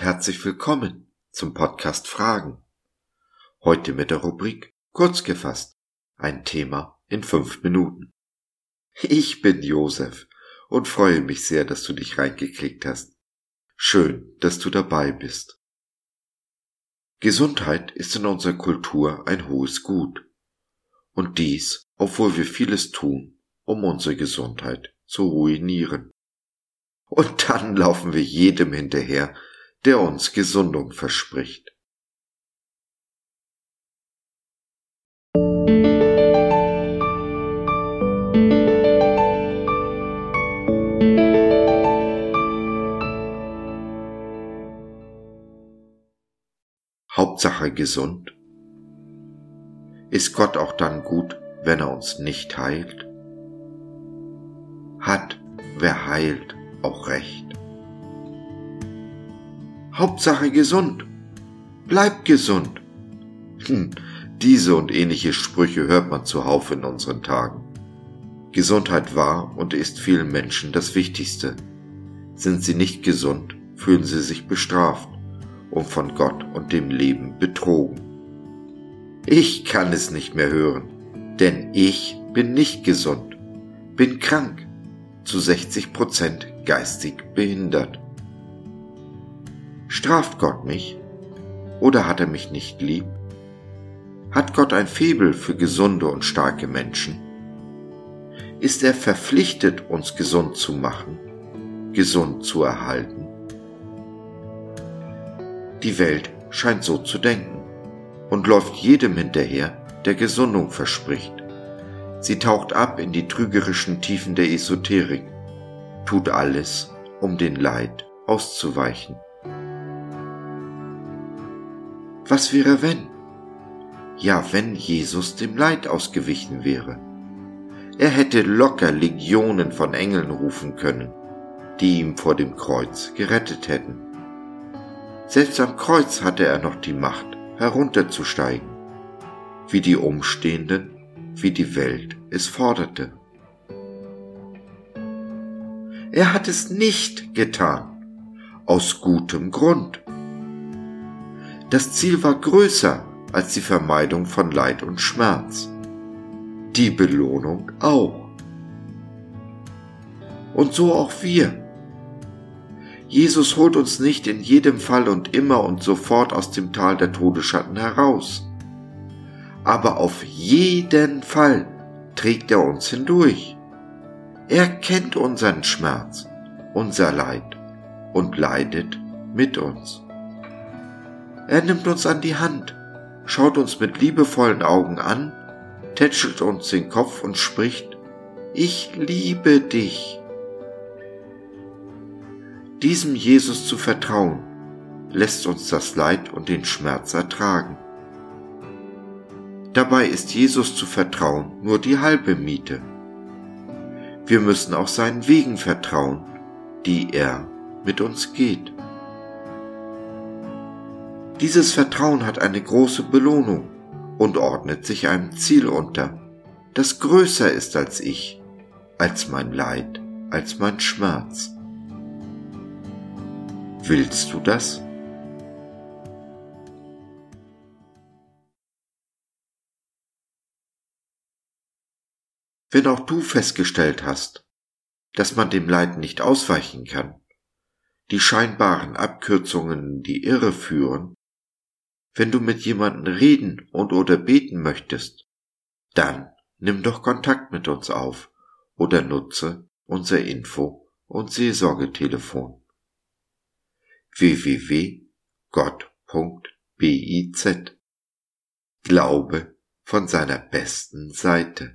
herzlich willkommen zum Podcast Fragen. Heute mit der Rubrik Kurz gefasst. Ein Thema in fünf Minuten. Ich bin Josef und freue mich sehr, dass du dich reingeklickt hast. Schön, dass du dabei bist. Gesundheit ist in unserer Kultur ein hohes Gut. Und dies, obwohl wir vieles tun, um unsere Gesundheit zu ruinieren. Und dann laufen wir jedem hinterher, der uns Gesundung verspricht. Hauptsache gesund? Ist Gott auch dann gut, wenn er uns nicht heilt? Hat, wer heilt, auch recht? Hauptsache gesund. Bleib gesund. Hm, diese und ähnliche Sprüche hört man zuhauf in unseren Tagen. Gesundheit war und ist vielen Menschen das Wichtigste. Sind sie nicht gesund, fühlen sie sich bestraft und von Gott und dem Leben betrogen. Ich kann es nicht mehr hören, denn ich bin nicht gesund, bin krank, zu 60 Prozent geistig behindert. Straft Gott mich? Oder hat er mich nicht lieb? Hat Gott ein Febel für gesunde und starke Menschen? Ist er verpflichtet, uns gesund zu machen, gesund zu erhalten? Die Welt scheint so zu denken und läuft jedem hinterher, der Gesundung verspricht. Sie taucht ab in die trügerischen Tiefen der Esoterik, tut alles, um den Leid auszuweichen. Was wäre wenn? Ja, wenn Jesus dem Leid ausgewichen wäre. Er hätte locker Legionen von Engeln rufen können, die ihm vor dem Kreuz gerettet hätten. Selbst am Kreuz hatte er noch die Macht, herunterzusteigen, wie die Umstehenden, wie die Welt es forderte. Er hat es nicht getan, aus gutem Grund. Das Ziel war größer als die Vermeidung von Leid und Schmerz. Die Belohnung auch. Und so auch wir. Jesus holt uns nicht in jedem Fall und immer und sofort aus dem Tal der Todesschatten heraus. Aber auf jeden Fall trägt er uns hindurch. Er kennt unseren Schmerz, unser Leid und leidet mit uns. Er nimmt uns an die Hand, schaut uns mit liebevollen Augen an, tätschelt uns den Kopf und spricht, ich liebe dich. Diesem Jesus zu vertrauen, lässt uns das Leid und den Schmerz ertragen. Dabei ist Jesus zu vertrauen nur die halbe Miete. Wir müssen auch seinen Wegen vertrauen, die er mit uns geht. Dieses Vertrauen hat eine große Belohnung und ordnet sich einem Ziel unter, das größer ist als ich, als mein Leid, als mein Schmerz. Willst du das? Wenn auch du festgestellt hast, dass man dem Leid nicht ausweichen kann, die scheinbaren Abkürzungen die Irre führen, wenn du mit jemandem reden und oder beten möchtest, dann nimm doch Kontakt mit uns auf oder nutze unser Info- und Seelsorgetelefon. www.gott.biz Glaube von seiner besten Seite.